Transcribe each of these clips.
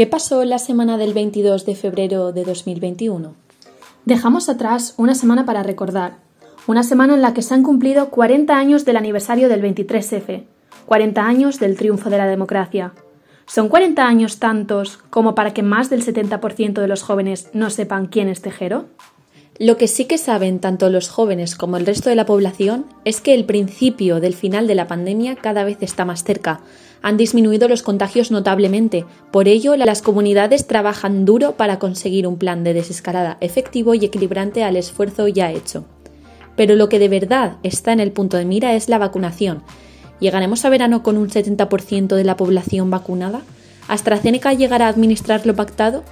¿Qué pasó la semana del 22 de febrero de 2021? Dejamos atrás una semana para recordar, una semana en la que se han cumplido 40 años del aniversario del 23F, 40 años del triunfo de la democracia. ¿Son 40 años tantos como para que más del 70% de los jóvenes no sepan quién es Tejero? Lo que sí que saben tanto los jóvenes como el resto de la población es que el principio del final de la pandemia cada vez está más cerca. Han disminuido los contagios notablemente, por ello las comunidades trabajan duro para conseguir un plan de desescalada efectivo y equilibrante al esfuerzo ya hecho. Pero lo que de verdad está en el punto de mira es la vacunación. ¿Llegaremos a verano con un 70% de la población vacunada? ¿AstraZeneca llegará a administrar lo pactado?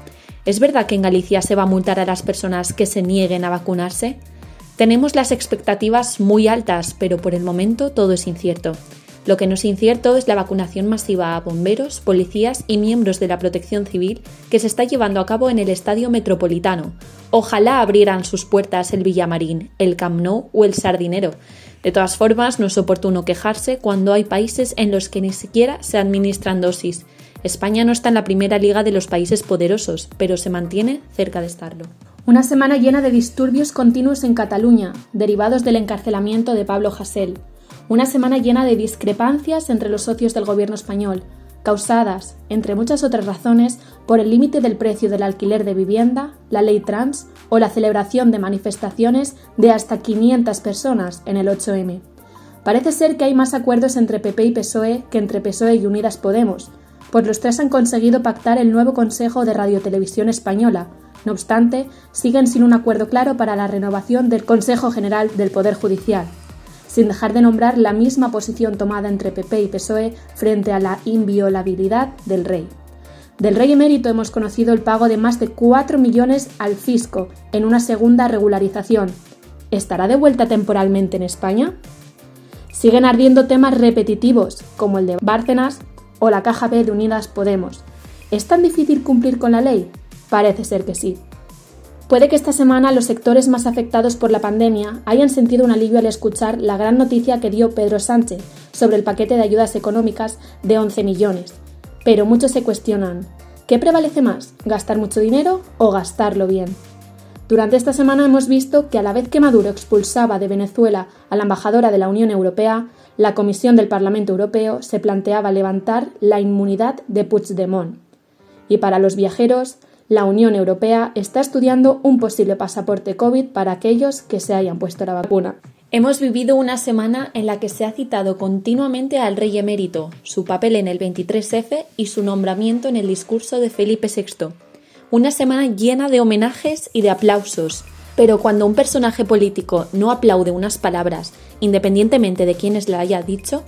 ¿Es verdad que en Galicia se va a multar a las personas que se nieguen a vacunarse? Tenemos las expectativas muy altas, pero por el momento todo es incierto. Lo que no es incierto es la vacunación masiva a bomberos, policías y miembros de la protección civil que se está llevando a cabo en el Estadio Metropolitano. Ojalá abrieran sus puertas el Villamarín, el Camp Nou o el Sardinero. De todas formas, no es oportuno quejarse cuando hay países en los que ni siquiera se administran dosis. España no está en la primera liga de los países poderosos, pero se mantiene cerca de estarlo. Una semana llena de disturbios continuos en Cataluña, derivados del encarcelamiento de Pablo Hasél. Una semana llena de discrepancias entre los socios del gobierno español, causadas, entre muchas otras razones, por el límite del precio del alquiler de vivienda, la ley trans o la celebración de manifestaciones de hasta 500 personas en el 8M. Parece ser que hay más acuerdos entre PP y PSOE que entre PSOE y Unidas Podemos, pues los tres han conseguido pactar el nuevo Consejo de Radiotelevisión Española. No obstante, siguen sin un acuerdo claro para la renovación del Consejo General del Poder Judicial, sin dejar de nombrar la misma posición tomada entre PP y PSOE frente a la inviolabilidad del rey. Del rey emérito hemos conocido el pago de más de 4 millones al fisco en una segunda regularización. ¿Estará de vuelta temporalmente en España? Siguen ardiendo temas repetitivos, como el de Bárcenas, o la caja B de Unidas Podemos. ¿Es tan difícil cumplir con la ley? Parece ser que sí. Puede que esta semana los sectores más afectados por la pandemia hayan sentido un alivio al escuchar la gran noticia que dio Pedro Sánchez sobre el paquete de ayudas económicas de 11 millones. Pero muchos se cuestionan, ¿qué prevalece más, gastar mucho dinero o gastarlo bien? Durante esta semana hemos visto que a la vez que Maduro expulsaba de Venezuela a la embajadora de la Unión Europea, la Comisión del Parlamento Europeo se planteaba levantar la inmunidad de Puigdemont. Y para los viajeros, la Unión Europea está estudiando un posible pasaporte COVID para aquellos que se hayan puesto la vacuna. Hemos vivido una semana en la que se ha citado continuamente al rey emérito, su papel en el 23F y su nombramiento en el discurso de Felipe VI. Una semana llena de homenajes y de aplausos, pero cuando un personaje político no aplaude unas palabras, independientemente de quienes la haya dicho,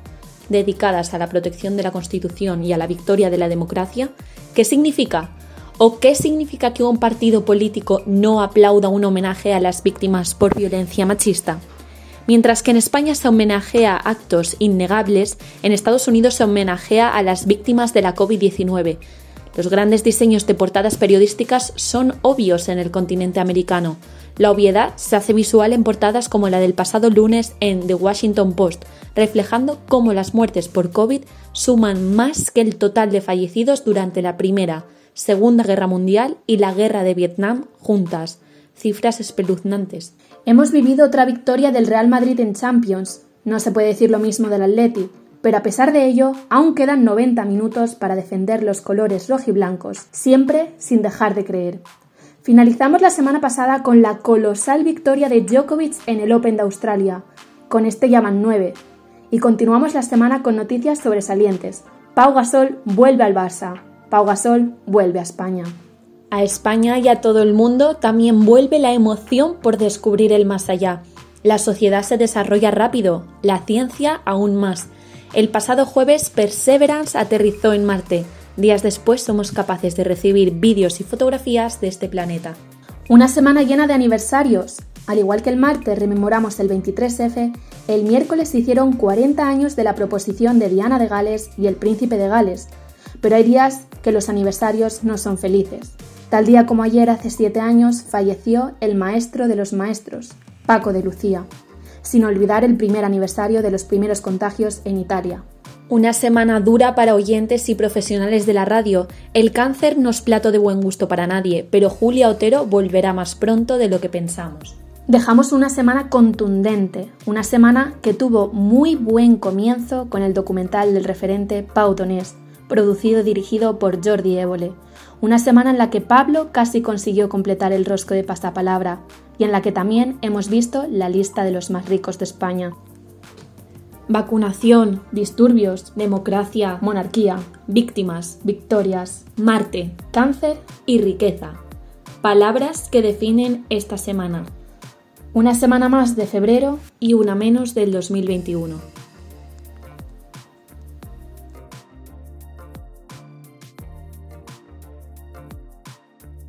dedicadas a la protección de la Constitución y a la victoria de la democracia, ¿qué significa? ¿O qué significa que un partido político no aplauda un homenaje a las víctimas por violencia machista? Mientras que en España se homenajea actos innegables, en Estados Unidos se homenajea a las víctimas de la COVID-19. Los grandes diseños de portadas periodísticas son obvios en el continente americano. La obviedad se hace visual en portadas como la del pasado lunes en The Washington Post, reflejando cómo las muertes por COVID suman más que el total de fallecidos durante la Primera, Segunda Guerra Mundial y la Guerra de Vietnam juntas. Cifras espeluznantes. Hemos vivido otra victoria del Real Madrid en Champions. No se puede decir lo mismo del Atleti, pero a pesar de ello, aún quedan 90 minutos para defender los colores rojiblancos, siempre sin dejar de creer. Finalizamos la semana pasada con la colosal victoria de Djokovic en el Open de Australia. Con este llaman 9. Y continuamos la semana con noticias sobresalientes. Pau Gasol vuelve al Barça. Pau Gasol vuelve a España. A España y a todo el mundo también vuelve la emoción por descubrir el más allá. La sociedad se desarrolla rápido, la ciencia aún más. El pasado jueves Perseverance aterrizó en Marte Días después somos capaces de recibir vídeos y fotografías de este planeta. Una semana llena de aniversarios. Al igual que el martes rememoramos el 23F, el miércoles se hicieron 40 años de la proposición de Diana de Gales y el príncipe de Gales. Pero hay días que los aniversarios no son felices. Tal día como ayer, hace 7 años, falleció el maestro de los maestros, Paco de Lucía. Sin olvidar el primer aniversario de los primeros contagios en Italia. Una semana dura para oyentes y profesionales de la radio. El cáncer no es plato de buen gusto para nadie, pero Julia Otero volverá más pronto de lo que pensamos. Dejamos una semana contundente, una semana que tuvo muy buen comienzo con el documental del referente Pau Donés, producido y dirigido por Jordi Évole. Una semana en la que Pablo casi consiguió completar el rosco de pasapalabra y en la que también hemos visto la lista de los más ricos de España. Vacunación, disturbios, democracia, monarquía, víctimas, victorias, Marte, cáncer y riqueza. Palabras que definen esta semana. Una semana más de febrero y una menos del 2021.